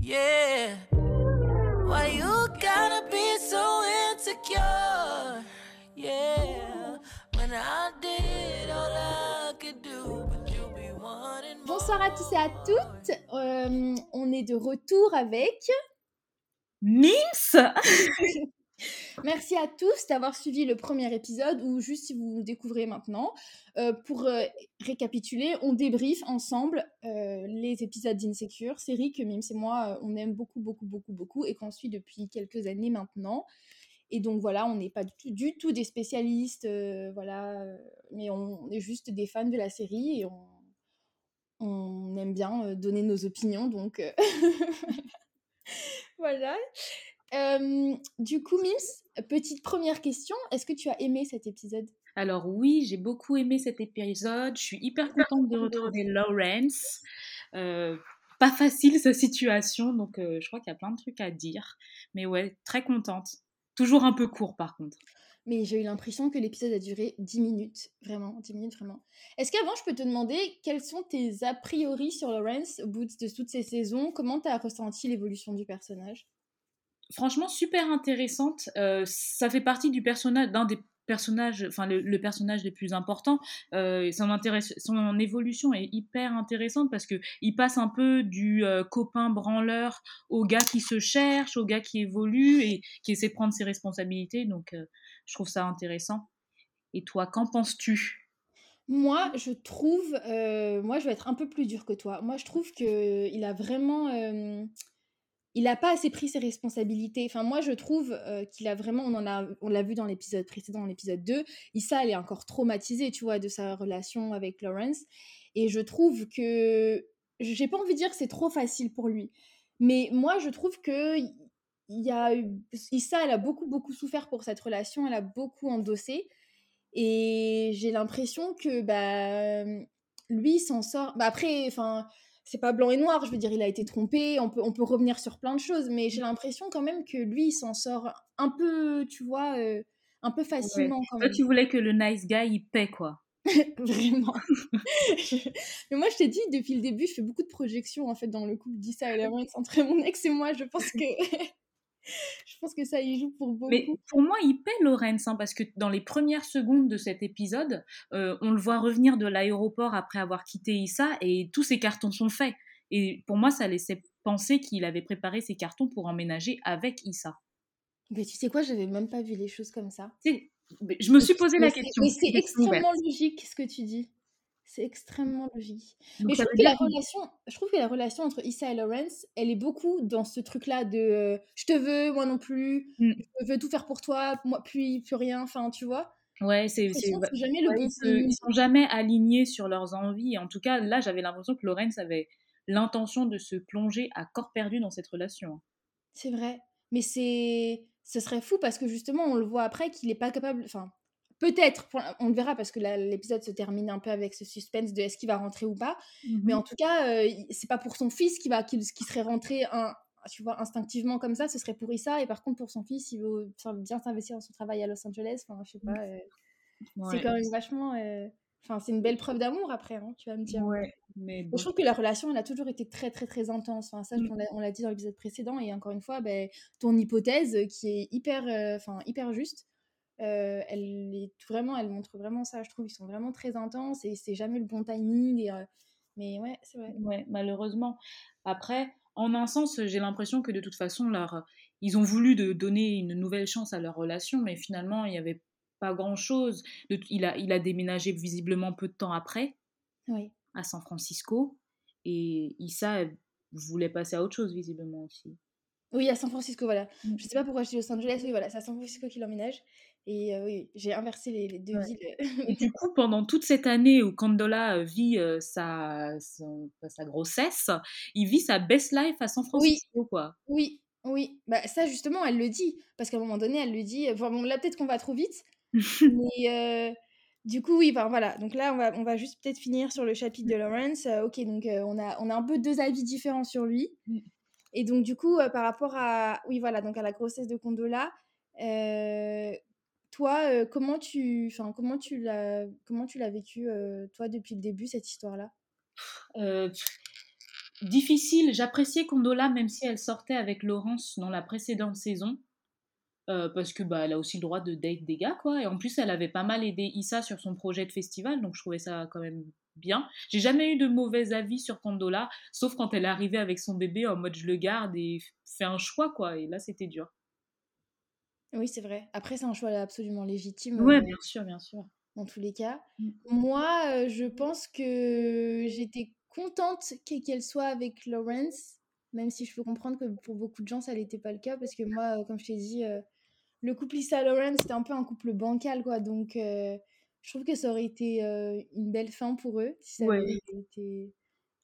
Yeah. Why you gotta be so insecure? Yeah. When I did all I could do, but you be wanting more. Bonsoir à tous et à toutes. Euh, on est de retour avec. Mims Merci à tous d'avoir suivi le premier épisode ou juste si vous nous découvrez maintenant. Euh, pour euh, récapituler, on débriefe ensemble euh, les épisodes d'Insecure, série que Mims et moi on aime beaucoup, beaucoup, beaucoup, beaucoup et qu'on suit depuis quelques années maintenant. Et donc voilà, on n'est pas du tout, des spécialistes, voilà, mais on est juste des fans de la série et on, on aime bien donner nos opinions, donc voilà. Euh, du coup, Mims, petite première question, est-ce que tu as aimé cet épisode? Alors oui, j'ai beaucoup aimé cet épisode. Je suis hyper contente de retrouver Lawrence. Euh, pas facile sa situation, donc euh, je crois qu'il y a plein de trucs à dire. Mais ouais, très contente. Toujours un peu court par contre. Mais j'ai eu l'impression que l'épisode a duré 10 minutes, vraiment, 10 minutes vraiment. Est-ce qu'avant, je peux te demander quels sont tes a priori sur Lawrence au bout de toutes ces saisons? Comment tu as ressenti l'évolution du personnage? Franchement, super intéressante. Euh, ça fait partie du personnage, d'un des personnages, enfin le, le personnage les plus importants. Euh, son, évolution est hyper intéressante parce que il passe un peu du euh, copain branleur au gars qui se cherche, au gars qui évolue et qui essaie de prendre ses responsabilités. Donc, euh, je trouve ça intéressant. Et toi, qu'en penses-tu? Moi, je trouve, moi, je vais être un peu plus dure que toi. Moi, je trouve que il a vraiment, il a pas assez pris ses responsabilités. Enfin, moi, je trouve euh, qu'il a vraiment, on en a, on l'a vu dans l'épisode précédent, l'épisode 2, Issa, elle est encore traumatisée, tu vois, de sa relation avec Lawrence. Et je trouve que, j'ai pas envie de dire que c'est trop facile pour lui, mais moi, je trouve que y a, Issa, elle a beaucoup, beaucoup souffert pour cette relation, elle a beaucoup endossé. Et j'ai l'impression que bah, lui s'en sort. Bah, après, enfin, c'est pas blanc et noir, je veux dire, il a été trompé, on peut, on peut revenir sur plein de choses, mais j'ai l'impression quand même que lui il s'en sort un peu, tu vois, euh, un peu facilement quand Toi, même. tu voulais que le nice guy, il paie, quoi. Vraiment. mais moi, je t'ai dit, depuis le début, je fais beaucoup de projections en fait dans le couple d'Issa et Lawrence entre mon ex et moi. Je pense que. je pense que ça y joue pour beaucoup. Mais pour moi, il paie Lorenz, hein, parce que dans les premières secondes de cet épisode, euh, on le voit revenir de l'aéroport après avoir quitté Issa et tous ses cartons sont faits. Et pour moi, ça laissait penser qu'il avait préparé ses cartons pour emménager avec Issa. Mais tu sais quoi, j'avais même pas vu les choses comme ça. Je me suis posé la question. Mais c'est extrêmement logique ce que tu dis. C'est extrêmement logique. Donc mais je trouve, que la relation, je trouve que la relation entre Issa et Lawrence, elle est beaucoup dans ce truc-là de euh, je te veux, moi non plus, Mm. je veux tout faire pour toi, moi plus, plus rien, enfin tu vois. Ouais, c'est, jamais le ouais, bon ils, ils sont jamais alignés sur leurs envies. En tout cas, là, j'avais l'impression que Lorenz avait l'intention de se plonger à corps perdu dans cette relation. C'est vrai. Mais c'est. Ce serait fou parce que justement, on le voit après qu'il est pas capable. Enfin, peut-être, on le verra parce que l'épisode se termine un peu avec ce suspense de est-ce qu'il va rentrer ou pas. Mais en tout cas, euh, c'est pas pour son fils qui va qui, qui serait rentré un, tu vois, instinctivement comme ça, ce serait pour Issa. Et par contre, pour son fils, il veut bien s'investir dans son travail à Los Angeles. Enfin, je sais pas. euh, Ouais. C'est quand même vachement. euh, Enfin, c'est une belle preuve d'amour après, hein, tu vas me dire. Ouais, mais bon. Je trouve que la relation, elle a toujours été très, très, très intense. Enfin, ça, Mm. on l'a- dit dans l'épisode précédent. Et encore une fois, ben, ton hypothèse, euh, qui est hyper, euh, hyper juste, euh, elle est vraiment, elle montre vraiment ça. Je trouve ils sont vraiment très intenses et c'est jamais le bon timing. et, euh, mais ouais, c'est vrai. Ouais, malheureusement. Après, en un sens, j'ai l'impression que de toute façon, leur... ils ont voulu de donner une nouvelle chance à leur relation, mais finalement, il n'y avait pas grand-chose. Il a, il a déménagé visiblement peu de temps après Oui. à San Francisco, et Issa voulait passer à autre chose, visiblement aussi. Oui, à San Francisco, voilà. Mm. Je sais pas pourquoi je dis Los Angeles. Oui, voilà, c'est à San Francisco qu'il emménage. Et euh, oui, j'ai inversé les, les deux Ouais. villes. Et du coup, pendant toute cette année où Condola euh, vit euh, sa, son- sa grossesse, il vit sa best life à San Francisco, quoi. Oui, oui. Bah, ça, justement, elle le dit. Parce qu'à un moment donné, elle le dit. Enfin, bon, là, peut-être qu'on va trop vite. Mais euh, du coup, oui, enfin, voilà. Donc là, on va, on va juste peut-être finir sur le chapitre de Lawrence. Euh, ok, donc on, a, on a un peu deux avis différents sur lui. Et donc, du coup, euh, par rapport à, oui, voilà, donc à la grossesse de Condola, euh, toi, euh, comment tu, enfin, comment tu l'as, comment tu l'as vécu, toi, depuis le début, cette histoire-là? Difficile. J'appréciais Condola, même si elle sortait avec Laurence dans la précédente saison. Parce que bah, elle a aussi le droit de date des gars, quoi. Et en plus, elle avait pas mal aidé Issa sur son projet de festival, donc je trouvais ça quand même bien. J'ai jamais eu de mauvais avis sur Condola, sauf quand elle est arrivée avec son bébé en mode je le garde et fait un choix, quoi. Et là, c'était dur. Oui, c'est vrai. Après, c'est un choix absolument légitime. Euh, bien sûr, bien sûr. dans tous les cas. Mm. Moi, euh, je pense que j'étais contente qu'e- qu'elle soit avec Lawrence, même si je peux comprendre que pour beaucoup de gens, ça n'était pas le cas, parce que moi, euh, comme je t'ai dit, euh, le couple Issa-Lawrence, c'était un peu un couple bancal, quoi. Donc, je trouve que ça aurait été euh, une belle fin pour eux, si ça Ouais. avait été,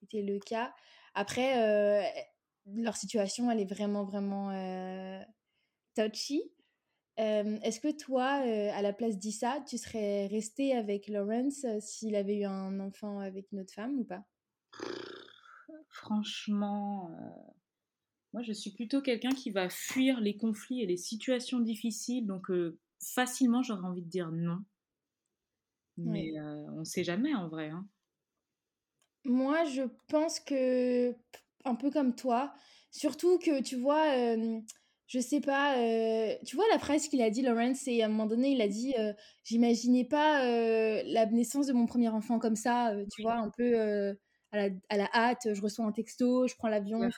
été le cas. Après, euh, leur situation, elle est vraiment, vraiment touchy. Est-ce que toi, à la place d'Issa, tu serais resté avec Lawrence s'il avait eu un enfant avec une autre femme ou pas? Franchement, moi je suis plutôt quelqu'un qui va fuir les conflits et les situations difficiles, donc euh, facilement j'aurais envie de dire non. Mais euh, on sait jamais en vrai. hein. Moi, je pense que, un peu comme toi, surtout que tu vois, euh, je sais pas, euh, tu vois la phrase qu'il a dit, Lawrence, c'est à un moment donné, il a dit J'imaginais pas la naissance de mon premier enfant comme ça, tu Oui. vois, un peu à la, à la hâte, je reçois un texto, je prends l'avion, Ouais.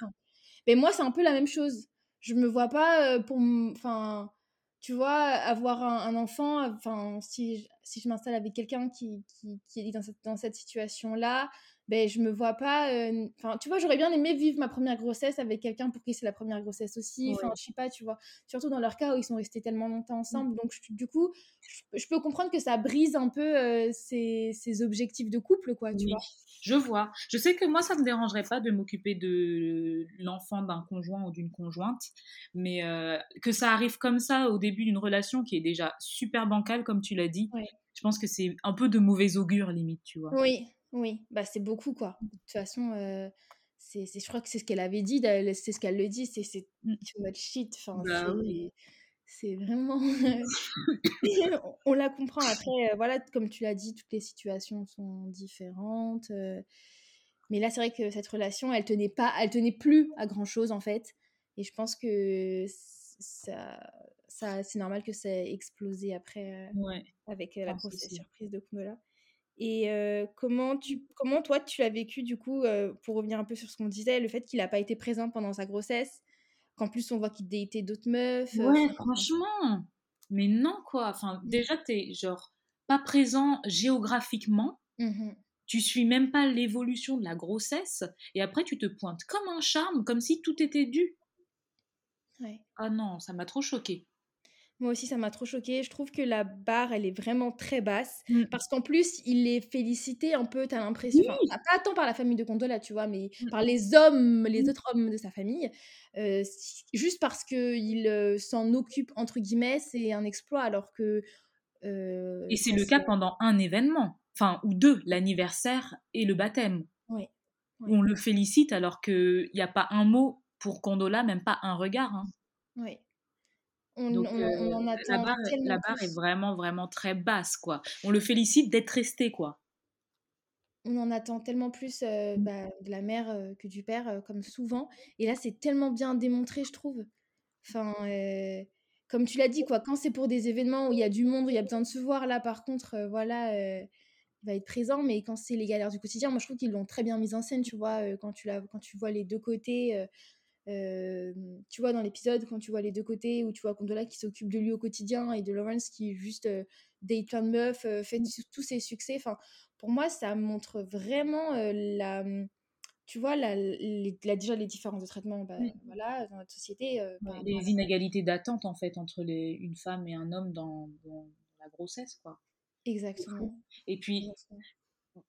Mais moi, c'est un peu la même chose. Je me vois pas pour. Enfin, tu vois, avoir un, un enfant, enfin, si, si je m'installe avec quelqu'un qui, qui, qui est dans cette, dans cette situation-là, ben, je me vois pas. euh, Enfin, tu vois, j'aurais bien aimé vivre ma première grossesse avec quelqu'un pour qui c'est la première grossesse aussi. Enfin, Ouais. je sais pas, tu vois. Surtout dans leur cas où ils sont restés tellement longtemps Mm. ensemble. Donc, je- du coup, je, je peux comprendre que ça brise un peu euh, ces, ces objectifs de couple, quoi, tu Oui, vois. je vois. Je sais que moi, ça me dérangerait pas de m'occuper de l'enfant d'un conjoint ou d'une conjointe, mais euh, que ça arrive comme ça au début d'une relation qui est déjà super bancale, comme tu l'as dit, Ouais. Je pense que c'est un peu de mauvais augure, limite, tu vois. Oui, oui, bah c'est beaucoup quoi. De toute façon, euh, c'est, je crois que c'est ce qu'elle avait dit, c'est ce qu'elle le dit, c'est c'est Mm. too much shit. Enfin, Bah c'est, oui. vraiment. on, on la comprend après. euh, voilà, comme tu l'as dit, toutes les situations sont différentes. euh, mais là, c'est vrai que cette relation, elle tenait pas, elle tenait plus à grand chose en fait. Et je pense que ça, ça, c'est normal que ça ait explosé après. euh, Ouais. avec euh, la aussi. surprise de Kunola. Et euh, comment, tu, comment toi, tu l'as vécu, du coup, euh, pour revenir un peu sur ce qu'on disait, le fait qu'il n'a pas été présent pendant sa grossesse, qu'en plus on voit qu'il datait d'autres meufs. Ouais, franchement. Mais non, quoi. Enfin, déjà, t'es genre pas présent géographiquement. mhm. Tu suis même pas l'évolution de la grossesse. Et après, tu te pointes comme un charme, comme si tout était dû. Ouais. Ah non, ça m'a trop choqué. Moi aussi, ça m'a trop choquée. Je trouve que la barre, elle est vraiment très basse. Mm. Parce qu'en plus, il est félicité un peu, t'as l'impression. Oui. enfin, Pas tant par la famille de Condola, tu vois, mais Mm. par les hommes, les Mm. autres hommes de sa famille. Euh, juste parce qu'il euh, s'en occupe, entre guillemets, c'est un exploit. Alors que. euh, Et c'est le cas pendant un événement, enfin, ou deux, l'anniversaire et le baptême. Où On le félicite alors qu'il n'y a pas un mot pour Condola, même pas un regard. hein. Ouais. On, Donc on- euh, on en la, attend barre, la barre est vraiment, vraiment très basse, quoi. On le félicite d'être resté, quoi. On en attend tellement plus euh, bah, de la mère euh, que du père, comme souvent. Et là, c'est tellement bien démontré, je trouve. Enfin, comme tu l'as dit, quoi, quand c'est pour des événements où il y a du monde, où il y a besoin de se voir, là, par contre, voilà, il va être présent. Mais quand c'est les galères du quotidien, moi, je trouve qu'ils l'ont très bien mise en scène, tu vois, quand, tu la, quand tu vois les deux côtés. Euh, tu vois dans l'épisode quand tu vois les deux côtés où tu vois Condola qui s'occupe de lui au quotidien et de Lawrence qui juste euh, date plein de meufs euh, fait tous- tous ses succès enfin pour moi ça montre vraiment la tu vois la, les- la- déjà les différences de traitement bah, Oui. voilà dans notre société à Les inégalités d'attente, en fait, entre les, une femme et un homme dans, dans la grossesse, quoi. exactement Et puis, exactement.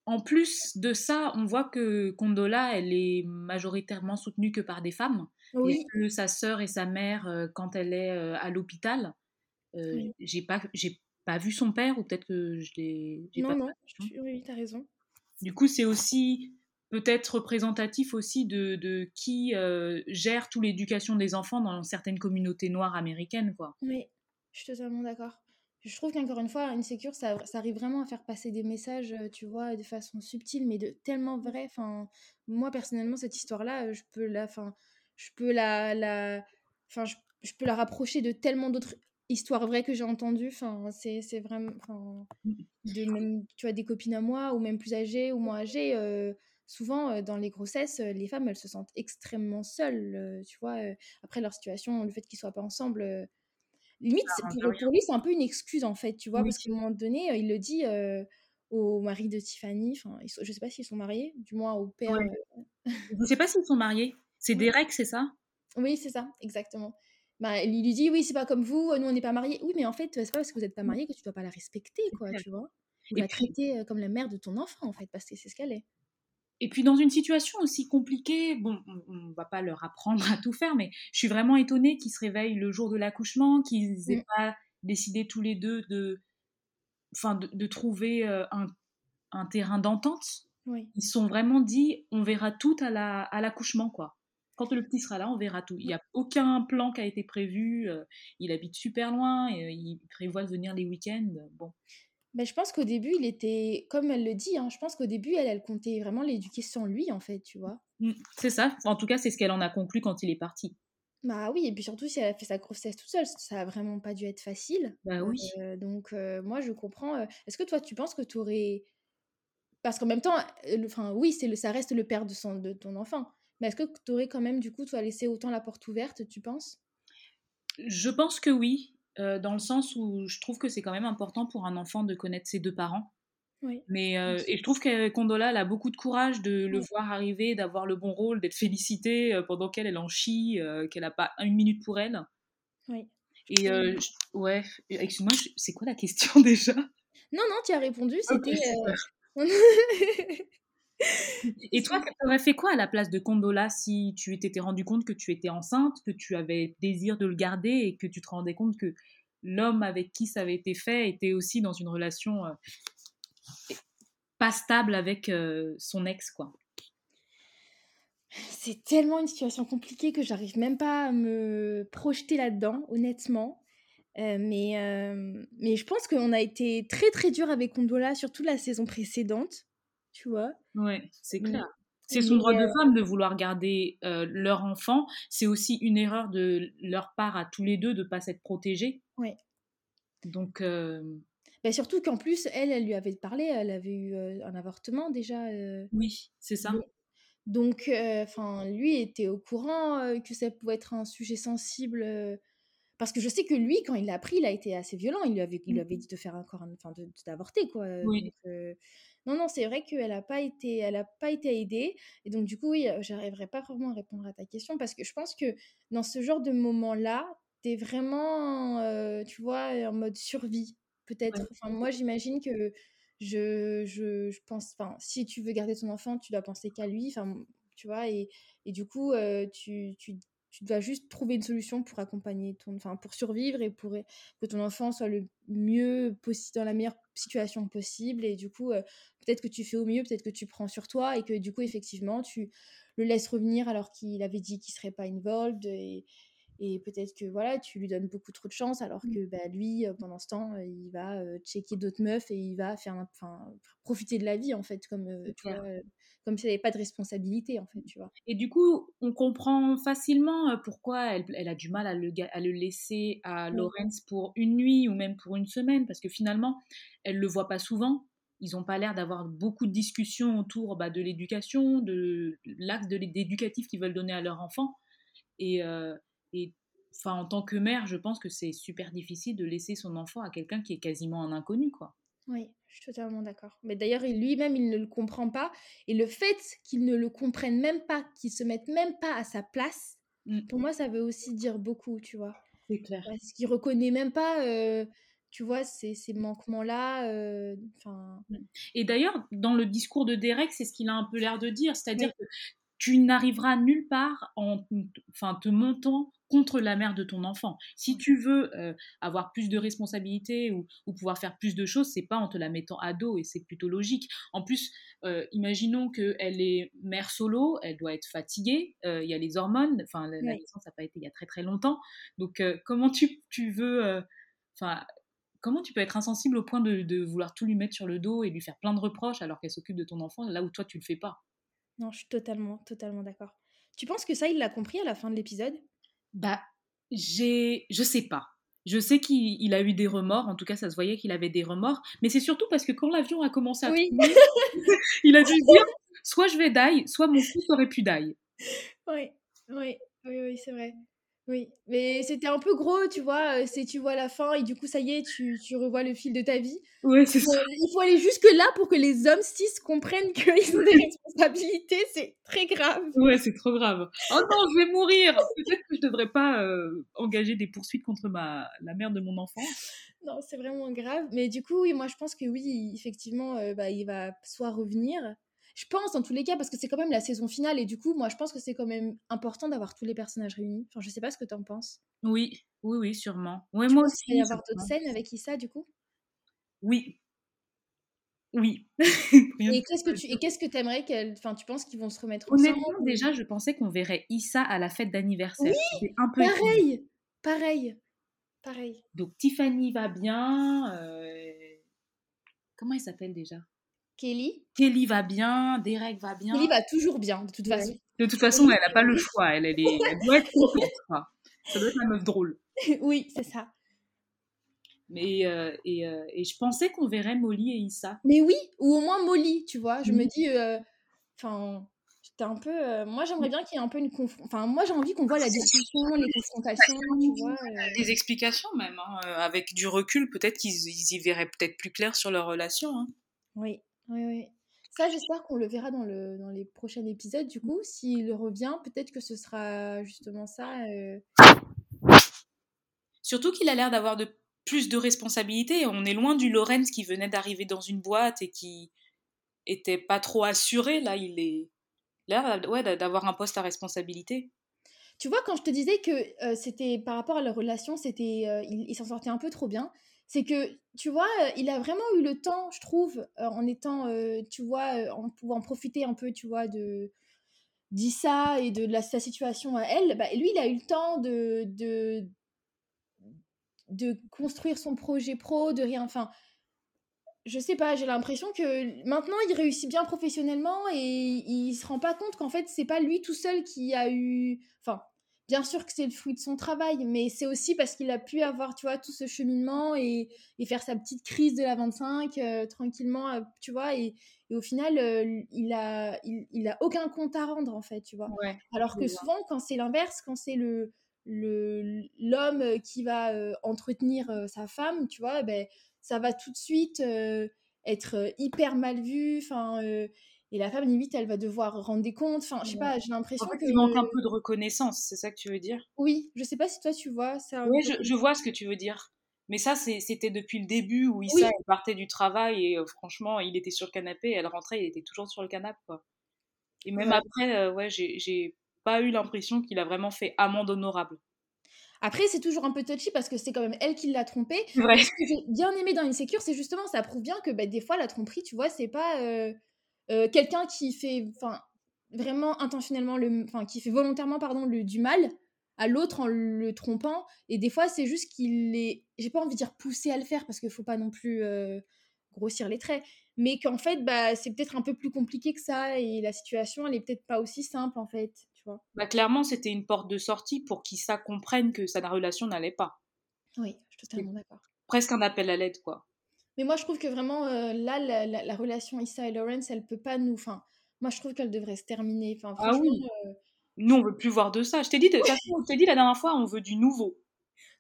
En plus de ça, on voit que Condola, elle est majoritairement soutenue que par des femmes. oui Et que sa sœur et sa mère, euh, quand elle est euh, à l'hôpital, euh, Oui. j'ai pas, j'ai pas vu son père, ou peut-être que je l'ai. non pas non attention. tu- oui t'as raison Du coup, c'est aussi peut-être représentatif aussi de, de qui euh, gère toute l'éducation des enfants dans certaines communautés noires américaines, quoi. oui je suis totalement d'accord je trouve qu'encore une fois, Insecure, ça, ça arrive vraiment à faire passer des messages, euh, tu vois, de façon subtile, mais de tellement vrai. Enfin, moi, personnellement, cette histoire-là, je peux la, enfin, je peux la, la, enfin, je, je peux la rapprocher de tellement d'autres histoires vraies que j'ai entendues. Enfin, c'est, c'est vraiment, enfin, de même, tu vois, des copines à moi, ou même plus âgées, ou moins âgées, euh, souvent, euh, dans les grossesses, euh, les femmes, elles se sentent extrêmement seules, euh, tu vois, euh, après leur situation, le fait qu'ils soient pas ensemble. Euh, limite, pour, lui, c'est un peu une excuse, en fait, tu vois, Oui. parce qu'à un moment donné, euh, il le dit euh, au mari de Tiffany, enfin, ils sont- je sais pas s'ils sont mariés, du moins au père. Ouais. euh, Je sais pas s'ils sont mariés. C'est Ouais. Derek, c'est ça? Oui, c'est ça, exactement. Bah, il lui dit, oui, c'est pas comme vous, nous on n'est pas mariés. Oui, mais en fait, c'est pas parce que vous n'êtes pas Mm. mariés que tu dois pas la respecter, quoi, tu vois? La traiter euh, comme la mère de ton enfant, en fait, parce que c'est ce qu'elle est. et puis dans une situation aussi compliquée, bon, on, on va pas leur apprendre à tout faire, mais je suis vraiment étonnée qu'ils se réveillent le jour de l'accouchement, qu'ils aient Mm. pas décidé tous les deux de, enfin, de, de trouver euh, un, un terrain d'entente. Oui. Ils sont vraiment dit, on verra tout à la, à l'accouchement, quoi. Quand le petit sera là, on verra tout. Il n'y a aucun plan qui a été prévu. euh, il habite super loin et euh, il prévoit de venir les week-ends. Bon, Je pense qu'au début, il était, comme elle le dit, hein, je pense qu'au début, elle, elle comptait vraiment l'éduquer sans lui, en fait, tu vois. Mm, c'est ça. En tout cas, c'est ce qu'elle en a conclu quand il est parti. Bah oui, et puis surtout, si elle a fait sa grossesse toute seule, ça a vraiment pas dû être facile. Bah oui. Euh, donc, euh, moi, je comprends. euh, Est-ce que toi, tu penses que tu aurais. Parce qu'en même temps, le- enfin, oui, c'est le, ça reste le père de, son, de ton enfant. Mais est-ce que tu aurais quand même, du coup, toi, laissé autant la porte ouverte, tu penses? Je pense que oui, euh, dans le sens où je trouve que c'est quand même important pour un enfant de connaître ses deux parents. Oui. Mais euh, et je trouve que Condola elle a beaucoup de courage de le voir arriver, d'avoir le bon rôle, d'être félicitée euh, pendant qu'elle elle en chie, euh, qu'elle a pas une minute pour elle. Oui. Et je- ouais, excuse-moi, c'est quoi la question déjà? Non, non, tu as répondu, Ok, c'était. Et toi, tu aurais fait quoi à la place de Condola si tu t'étais rendu compte que tu étais enceinte, que tu avais désir de le garder et que tu te rendais compte que l'homme avec qui ça avait été fait était aussi dans une relation euh, pas stable avec euh, son ex, quoi? C'est tellement une situation compliquée que j'arrive même pas à me projeter là-dedans, honnêtement. Euh, mais, mais je pense qu'on a été très très dur avec Condola, surtout la saison précédente, tu vois? Ouais, c'est clair. C'est son droit de euh, femme de vouloir garder euh, leur enfant. C'est aussi une erreur de leur part à tous les deux de pas s'être protégés. Ouais. Donc, euh, Bah, surtout qu'en plus, elle, elle lui avait parlé, elle avait eu euh, un avortement déjà. oui, c'est ça. Donc- enfin, lui était au courant que ça pouvait être un sujet sensible. parce que je sais que lui, quand il l'a appris, il a été assez violent. Il lui avait, il lui avait dit de faire encore, un- enfin, d'avorter, quoi. Oui. Donc, non, non, c'est vrai qu'elle n'a pas été, elle a pas été aidée. Et donc, du coup, oui, j'arriverai pas vraiment à répondre à ta question parce que je pense que dans ce genre de moment-là, tu es vraiment, euh, tu vois, en mode survie, peut-être. Ouais. Enfin, moi, j'imagine que je, je, je pense, enfin, si tu veux garder ton enfant, tu dois penser qu'à lui, enfin, tu vois, et, et du coup, euh, tu, tu, tu dois juste trouver une solution pour accompagner ton, enfin, pour survivre et pour que ton enfant soit le mieux possible, dans la meilleure situation possible, et du coup, euh, peut-être que tu fais au mieux, peut-être que tu prends sur toi, et que du coup, effectivement, tu le laisses revenir alors qu'il avait dit qu'il serait pas involved, et, et peut-être que voilà, tu lui donnes beaucoup trop de chance alors Mmh. que bah, lui, euh, pendant ce temps, euh, il va euh, checker d'autres meufs et il va faire, enfin, profiter de la vie en fait, comme euh, C'est tu vois, comme s'il n'avait pas de responsabilité en fait, tu vois. Et du coup, on comprend facilement euh, pourquoi elle, elle a du mal à le, ga- à le laisser à. Lawrence pour une nuit ou même pour une semaine, parce que finalement, elle le voit pas souvent. Ils n'ont pas l'air d'avoir beaucoup de discussions autour bah, de l'éducation, de l'axe d'éducatif qu'ils veulent donner à leur enfant. Et, euh, et enfin, en tant que mère, je pense que c'est super difficile de laisser son enfant à quelqu'un qui est quasiment un inconnu, quoi. Oui, je suis totalement d'accord. Mais d'ailleurs, il- lui-même, il ne le comprend pas. Et le fait qu'il ne le comprenne même pas, qu'il se mette même pas à sa place, Mm. pour moi, ça veut aussi dire beaucoup, tu vois? C'est clair. Parce qu'il reconnaît même pas, tu vois, ces, ces manquements-là. Enfin, Et d'ailleurs, dans le discours de Derek, c'est ce qu'il a un peu l'air de dire, c'est-à-dire que tu n'arriveras nulle part en enfin, te montant contre la mère de ton enfant. Si tu veux euh, avoir plus de responsabilités ou, ou pouvoir faire plus de choses, c'est pas en te la mettant à dos et c'est plutôt logique. En plus, euh, imaginons qu'elle est mère solo, elle doit être fatiguée, euh, il y a les hormones, enfin la, la naissance n'a pas été il y a très très longtemps, donc comment tu, tu veux, enfin comment tu peux être insensible au point de, de vouloir tout lui mettre sur le dos et lui faire plein de reproches alors qu'elle s'occupe de ton enfant là où toi tu le fais pas? Non, je suis totalement, totalement d'accord. Tu penses que ça, il l'a compris à la fin de l'épisode? Bah, j'ai, je sais pas. Je sais qu'il il a eu des remords, en tout cas ça se voyait qu'il avait des remords, mais c'est surtout parce que quand l'avion a commencé à Oui. il a dû dire soit je vais die, soit mon fils aurait pu die. Oui, oui, oui, oui, c'est vrai. Oui, mais c'était un peu gros, tu vois. euh, C'est tu vois la fin et du coup, ça y est, tu, tu revois le fil de ta vie. Ouais, c'est Il faut, ça. il faut aller jusque-là pour que les hommes cis comprennent qu'ils ont des responsabilités. C'est très grave. Ouais, c'est trop grave. Oh non, je vais mourir. Peut-être que je devrais pas euh, engager des poursuites contre ma la mère de mon enfant. Non, c'est vraiment grave. Mais du coup, oui, moi, je pense que oui, effectivement, euh, bah, il va soit revenir. Je pense, dans tous les cas, parce que c'est quand même la saison finale. Et du coup, moi, je pense que c'est quand même important d'avoir tous les personnages réunis. Enfin, je sais pas ce que t'en penses. Oui, oui, oui, sûrement. Tu moi aussi. qu'il va y avoir d'autres scènes avec Issa, du coup? Oui. Oui. Et qu'est-ce que tu et qu'est-ce que t'aimerais qu'elle enfin tu penses qu'ils vont se remettre ensemble Honnêtement, déjà, je pensais qu'on verrait Issa à la fête d'anniversaire. J'étais un peu pareil pareil pareil Donc Tiffany va bien. euh, Comment il s'appelle déjà? Kelly Kelly va bien, Derek va bien. Kelly va toujours bien de toute façon De toute façon, elle n'a pas le choix. Elle, elle, est, elle doit être contente. Ça doit être la meuf drôle. oui c'est ça Mais, euh, et, euh, et je pensais qu'on verrait Molly et Issa. mais oui ou au moins Molly tu vois je me Mhm. dis euh, enfin j'étais un peu euh, moi j'aimerais bien qu'il y ait un peu une enfin moi j'ai envie qu'on voit la discussion les confrontations tu vois euh. Des explications même. hein, euh, Avec du recul, peut-être qu'ils ils y verraient peut-être plus clair sur leur relation. hein. oui oui oui ça j'espère qu'on le verra dans le dans les prochains épisodes du coup s'il revient peut-être que ce sera justement ça euh, Surtout qu'il a l'air d'avoir de plus de responsabilités. On est loin du Lorenz qui venait d'arriver dans une boîte et qui était pas trop assuré. Là, il est l'air ouais, d'avoir un poste à responsabilité. Tu vois, quand je te disais que euh, c'était par rapport à leur relation, c'était, euh, il, il s'en sortait un peu trop bien. C'est que, tu vois, euh, il a vraiment eu le temps, je trouve, euh, en étant, euh, tu vois, en pouvant profiter un peu, tu vois, de d'Issa et de sa situation à elle. Bah, lui, il a eu le temps de construire son projet pro, de rien. Enfin, je sais pas, j'ai l'impression que maintenant il réussit bien professionnellement et il se rend pas compte qu'en fait c'est pas lui tout seul qui a eu. Enfin, bien sûr que c'est le fruit de son travail, mais c'est aussi parce qu'il a pu avoir, tu vois, tout ce cheminement et, et faire sa petite crise de la 25 euh, tranquillement, euh, tu vois, et, et au final euh, il a il, il a aucun compte à rendre en fait, tu vois. Ouais. Alors que souvent, quand c'est l'inverse, quand c'est le le- l'homme qui va entretenir sa femme, tu vois, ben, ça va tout de suite être hyper mal vu. Enfin, et la femme, limite, elle va devoir rendre des comptes. Enfin, je sais Ouais. pas, j'ai l'impression En fait, que. il manque un peu de reconnaissance, c'est ça que tu veux dire? Oui, je sais pas si toi tu vois. Un Oui, peu- je, je vois ce que tu veux dire. Mais ça, c'était depuis le début où Issa Oui. elle partait du travail et euh, franchement, il était sur le canapé, elle rentrait, il était toujours sur le canapé. Quoi. Et même Ouais. après, euh, ouais, j'ai pas eu l'impression qu'il a vraiment fait amende honorable. Après, c'est toujours un peu touchy parce que c'est quand même elle qui l'a trompé. Ce que j'ai bien aimé dans Insecure, c'est justement, ça prouve bien que bah, des fois, la tromperie, tu vois, c'est pas euh, euh, quelqu'un qui fait enfin, vraiment intentionnellement, le, enfin, qui fait volontairement pardon, le, du mal à l'autre en le trompant. Et des fois, c'est juste qu'il est, j'ai pas envie de dire poussé à le faire parce qu'il faut pas non plus euh, grossir les traits, mais qu'en fait, bah, c'est peut-être un peu plus compliqué que ça et la situation, elle est peut-être pas aussi simple en fait, tu vois. Bah, clairement, c'était une porte de sortie pour qu'Issa comprenne que sa relation n'allait pas. Oui, je suis totalement d'accord. Presque un appel à l'aide, quoi. Mais moi, je trouve que vraiment, euh, là, la, la- la relation Issa et Lawrence, elle peut pas nous. Enfin, moi, je trouve qu'elle devrait se terminer. Enfin, Ah oui. euh, Nous, on veut plus voir de ça. Je t'ai dit, de toute façon, je t'ai dit la dernière fois, on veut du nouveau.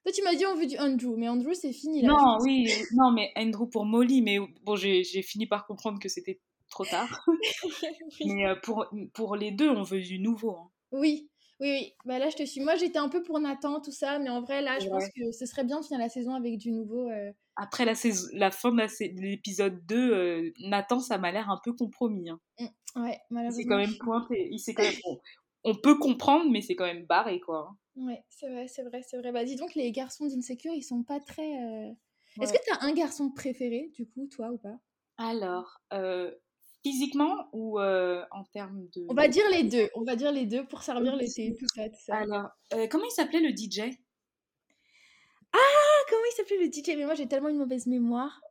Toi, tu m'as dit on veut du Andrew, mais Andrew, c'est fini là. Non, oui, non, mais Andrew pour Molly, mais bon, j'ai j'ai fini par comprendre que c'était trop tard. Mais euh, pour, pour les deux, on veut du nouveau. hein. oui, oui, oui. Bah là, je te suis. Moi, j'étais un peu pour Nathan, tout ça, mais en vrai, là, je Ouais. pense que ce serait bien de finir la saison avec du nouveau. euh. Après la, saison, la fin de l'épisode 2, euh, Nathan, ça m'a l'air un peu compromis. hein. Ouais, Il s'est malheureusement. quand même pointé. Il s'est quand même... bon, on peut comprendre, mais c'est quand même barré, quoi. hein. Ouais, c'est vrai, c'est vrai, c'est vrai. Bah, dis donc, les garçons d'Insecure, ils sont pas très. euh, Est-ce Ouais. que t'as un garçon préféré, du coup, toi ou pas? Alors, euh, physiquement ou en termes de... On va dire les deux. On va dire les deux pour servir l'été, tout ça, tout ça. Alors, comment il s'appelait le DJ Ah, comment il s'appelait le DJ Mais moi, j'ai tellement une mauvaise mémoire.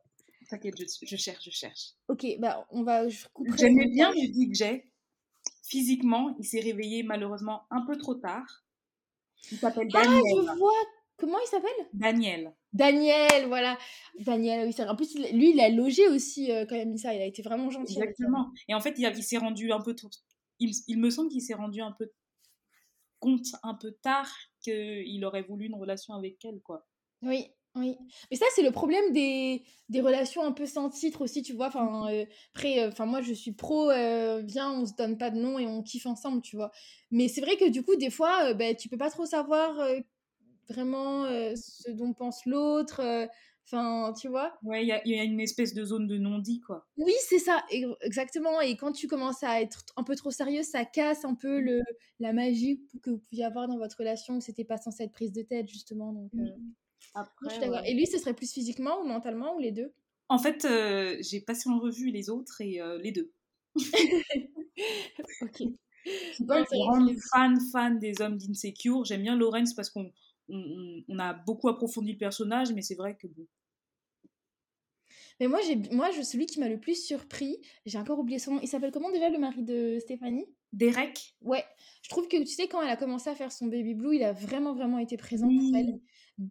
T'inquiète, je, je cherche, je cherche. Ok, bah, on va. J'aimais bien le DJ. Physiquement, il s'est réveillé malheureusement un peu trop tard. Il s'appelle Ah, Daniel. je vois. Comment il s'appelle? Daniel. Daniel, voilà. Daniel, oui, c'est. En plus, lui, il a logé aussi euh, quand même, ça. Il a été vraiment gentil. Exactement. Et en fait, il, s'est rendu un peu trop. Il, il me semble qu'il s'est rendu un peu compte un peu tard qu'il aurait voulu une relation avec elle, quoi. Oui, oui. Mais ça, c'est le problème des, des relations un peu sans titre aussi, tu vois. Enfin, euh, après, euh, enfin, moi, je suis pro, euh, viens, on se donne pas de nom et on kiffe ensemble, tu vois. Mais c'est vrai que du coup, des fois, ben, tu peux pas trop savoir vraiment ce dont pense l'autre. Enfin, tu vois. Ouais, il y a, il y a une espèce de zone de non-dit, quoi. Oui, c'est ça, exactement. Et quand tu commences à être un peu trop sérieux, ça casse un peu le, la magie que vous pouviez avoir dans votre relation, c'était pas censé être prise de tête, justement. Donc, moi, Après, je suis d'accord. ouais. Et lui, ce serait plus physiquement ou mentalement, ou les deux? En fait, euh, j'ai passé en revue les autres et euh, les deux. Ok. Vrai grande fan, fan des hommes d'Insecure. J'aime bien Lawrence parce qu'on on, a beaucoup approfondi le personnage, mais c'est vrai que bon. Mais moi, j'ai, moi je, celui qui m'a le plus surpris, j'ai encore oublié son nom. Il s'appelle comment déjà le mari de Stéphanie? Derek, Ouais, je trouve que tu sais, quand elle a commencé à faire son baby blue, il a vraiment, vraiment été présent pour elle.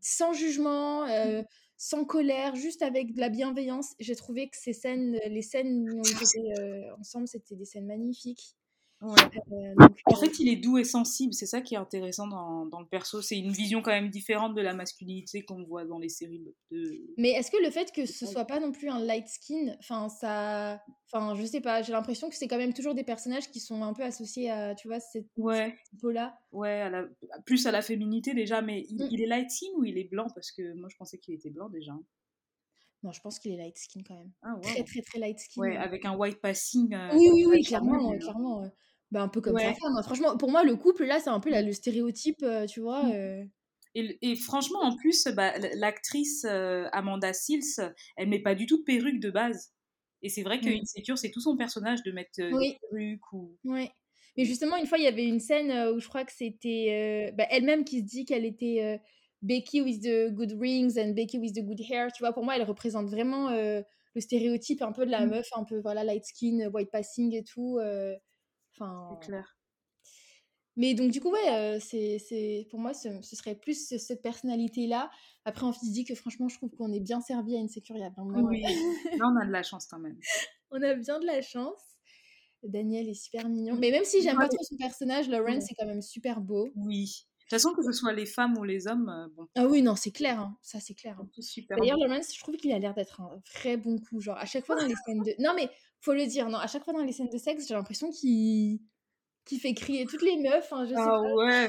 Sans jugement, euh, sans colère, juste avec de la bienveillance. J'ai trouvé que ces scènes, les scènes où étaient euh, ensemble, c'était des scènes magnifiques. Ouais. Donc, En fait, il est doux et sensible, c'est ça qui est intéressant dans, dans le perso. C'est une vision quand même différente de la masculinité qu'on voit dans les séries de. Mais est-ce que le fait que ce soit pas non plus un light skin, enfin ça, enfin je sais pas, j'ai l'impression que c'est quand même toujours des personnages qui sont un peu associés à, tu vois, cette Ouais, typo-là. ouais, à la- plus à la féminité déjà, mais il, Mm. il est light skin ou il est blanc? Parce que moi je pensais qu'il était blanc déjà. Non, je pense qu'il est light skin quand même. Ah Très très très light skin. Ouais, avec un white passing. euh, Oui, oui, oui, clairement, euh, clairement. euh, bah, un peu comme Ouais. sa femme. hein. Franchement, pour moi, le couple là, c'est un peu le stéréotype, euh, tu vois. Mm. euh, Et, et franchement, en plus, bah, l'actrice euh, Amanda Seals, elle met pas du tout de perruque de base. Et c'est vrai que. Insecure, c'est tout son personnage de mettre euh, Oui. des perruques ou. Ouais. Mais justement, une fois, il y avait une scène euh, où je crois que c'était euh, bah, elle-même qui se dit qu'elle était euh, Becky with the good rings and Becky with the good hair. Tu vois, pour moi, elle représente vraiment euh, le stéréotype un peu de la Mm. meuf, un peu voilà, light skin, white passing et tout. euh, Enfin. C'est clair. Mais donc, du coup, ouais, euh, c'est, c'est, pour moi, ce, ce serait plus ce- cette personnalité-là. Après, en physique, franchement, je trouve qu'on est bien servi à Insecure. Il y a vraiment. Oui. Là, on a de la chance quand même. On a bien de la chance. Daniel est super mignon. Mais même si j'aime pas trop son personnage, Lawrence Ouais. est quand même super beau. Oui. De toute façon, que ce soit les femmes ou les hommes, euh, bon, Ah oui, non, c'est clair. hein. Ça, c'est clair. hein. D'ailleurs. Lawrence, je trouve qu'il a l'air d'être un vrai bon coup. Genre, à chaque fois dans les scènes de. Non, mais faut le dire, non, à chaque fois dans les scènes de sexe, j'ai l'impression qu'il qu'il fait crier toutes les meufs. hein, je sais Ah ouais.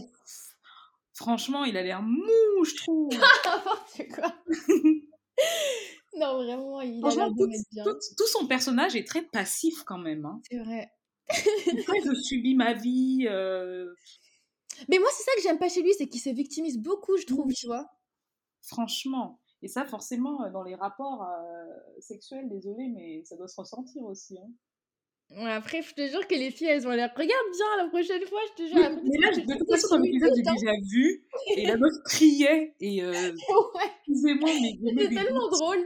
Franchement, il a l'air mou, je trouve. N'importe quoi. non, vraiment, il a l'air tout, bien. tout- tout son personnage est très passif quand même. Hein. C'est vrai. Je subis ma vie. euh, Mais moi, c'est ça que j'aime pas chez lui, c'est qu'il se victimise beaucoup, je trouve, Oui. tu vois. Franchement. Et ça, forcément, euh, dans les rapports euh, sexuels, désolé, mais ça doit se ressentir aussi. hein. Ouais, après, je te jure que les filles, elles ont l'air. Regarde bien la prochaine fois, je te jure. la Mais là, de toute te façon, dans filme l'épisode, j'ai déjà vu. Et la meuf criait. Et euh. Ouais, excusez-moi, mais des tellement drôle.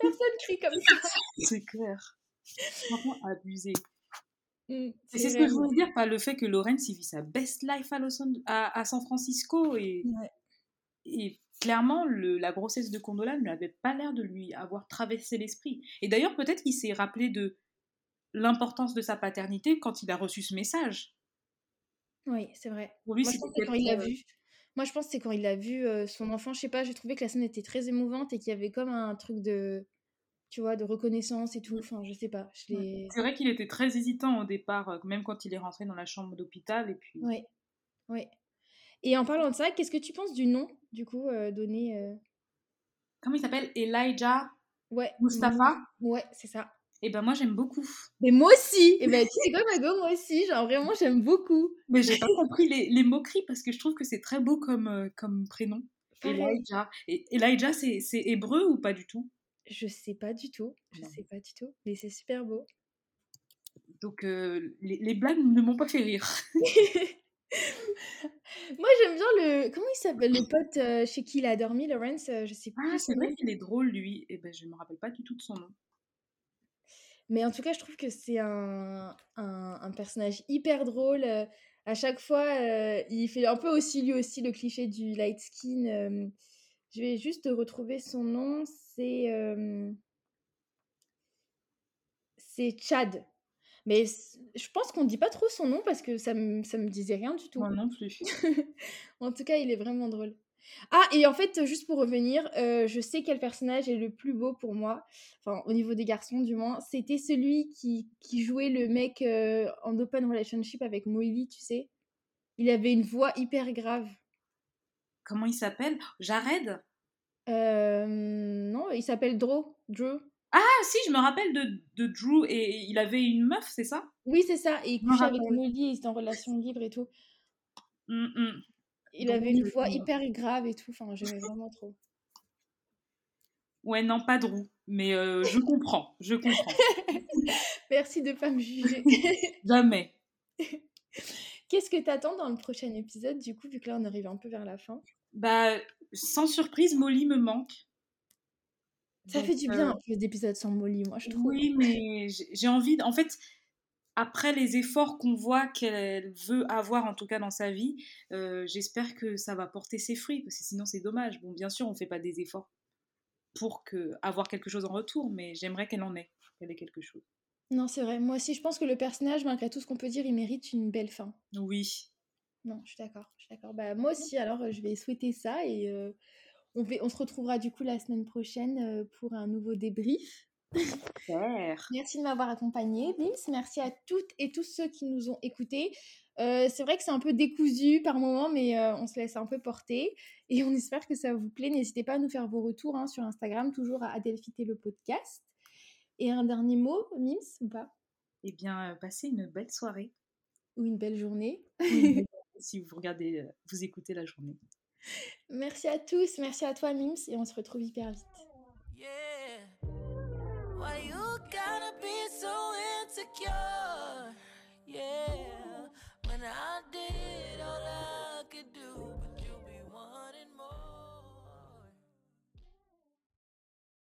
Personne crie comme ça. C'est clair. Franchement, abusé. Mm, Et c'est ce que je voulais dire par le fait que il vit sa best life à, Los An- à, à San Francisco. Et, Ouais. et clairement, le- la grossesse de Condola ne avait pas l'air de lui avoir traversé l'esprit. Et d'ailleurs, peut-être qu'il s'est rappelé de l'importance de sa paternité quand il a reçu ce message. Oui, c'est vrai. Pour lui, Moi, je pense que quand il l'a euh, vu. Moi, je pense que c'est quand il a vu euh, son enfant, je sais pas, j'ai trouvé que la scène était très émouvante et qu'il y avait comme un truc de, tu vois, de reconnaissance et tout. Enfin, je sais pas. Je l'ai. C'est vrai qu'il était très hésitant au départ, euh, même quand il est rentré dans la chambre d'hôpital. Et puis, Ouais, ouais. Et en parlant de ça, qu'est-ce que tu penses du nom, du coup, euh, donné euh, comment il s'appelle? Elijah Ouais. Mustafa? Ouais, c'est ça. Et ben moi, j'aime beaucoup. Mais moi aussi Et ben, tu sais quoi, Mago, moi aussi, genre vraiment, j'aime beaucoup. Mais j'ai pas compris les, les moqueries parce que je trouve que c'est très beau comme, euh, comme prénom. Pareil. Elijah. Et Elijah, c'est hébreu ou pas du tout? Je sais pas du tout, je Non. sais pas du tout, mais c'est super beau. Donc euh, les, les blagues ne m'ont pas fait rire. Moi, j'aime bien le. Comment il s'appelle Le pote euh, chez qui il a dormi, Lawrence euh, Je sais plus. Ah, c'est vrai qu'il est drôle, lui. Et ben, je me rappelle pas du tout de son nom. Mais en tout cas, je trouve que c'est un, un, un personnage hyper drôle. à chaque fois, il fait un peu aussi, lui aussi, le cliché du light skin. Je vais juste retrouver son nom. C'est. euh, c'est Chad. Mais je pense qu'on dit pas trop son nom parce que ça me, ça me disait rien du tout. Moi non plus. En tout cas, il est vraiment drôle. Ah, et en fait, juste pour revenir, euh, je sais quel personnage est le plus beau pour moi, enfin au niveau des garçons du moins. C'était celui qui, qui jouait le mec euh, en open relationship avec Molly, tu sais. Il avait une voix hyper grave. Comment il s'appelle? Jared? Euh, non, il s'appelle Drew. Drew. Ah si, je me rappelle de, de Drew et il avait une meuf, c'est ça? Oui, c'est ça. Et il couchait avec. Molly, il était en relation libre et tout. Hum, hum. Il avait une voix hyper grave et tout. Enfin, j'aimais vraiment trop. Ouais, non, pas Drew. Mais euh, je comprends, je comprends. Merci de pas me juger. Jamais. Qu'est-ce que t'attends dans le prochain épisode, du coup, vu que là on arrive un peu vers la fin? Bah, sans surprise, Molly me manque. Ça Donc, fait du bien euh, un peu d'épisodes sans Molly, moi je trouve. Oui, mais j'ai envie. de- En fait, après les efforts qu'on voit qu'elle veut avoir, en tout cas dans sa vie, euh, j'espère que ça va porter ses fruits, parce que sinon c'est dommage. Bon, bien sûr, on fait pas des efforts pour que, avoir quelque chose en retour, mais j'aimerais qu'elle en ait, qu'elle ait quelque chose. Non, c'est vrai. Moi aussi, je pense que le personnage, malgré tout ce qu'on peut dire, il mérite une belle fin. Oui. Non, je suis d'accord. Je suis d'accord. Bah, moi aussi, alors euh, je vais souhaiter ça et euh, on, va- on se retrouvera du coup la semaine prochaine euh, pour un nouveau débrief. Super. Merci de m'avoir accompagné, Bims. Merci à toutes et tous ceux qui nous ont écoutés. Euh, c'est vrai que c'est un peu décousu par moment, mais euh, on se laisse un peu porter et on espère que ça vous plaît. N'hésitez pas à nous faire vos retours hein, sur Instagram, toujours à Adelphité le podcast. Et un dernier mot, Mims, ou pas? Eh bien, euh, passez une belle soirée. Ou une belle journée. si vous regardez, euh, vous écoutez la journée. Merci à tous, merci à toi Mims, et on se retrouve hyper vite. Yeah. Why you gotta be so insecure? Yeah, when I did.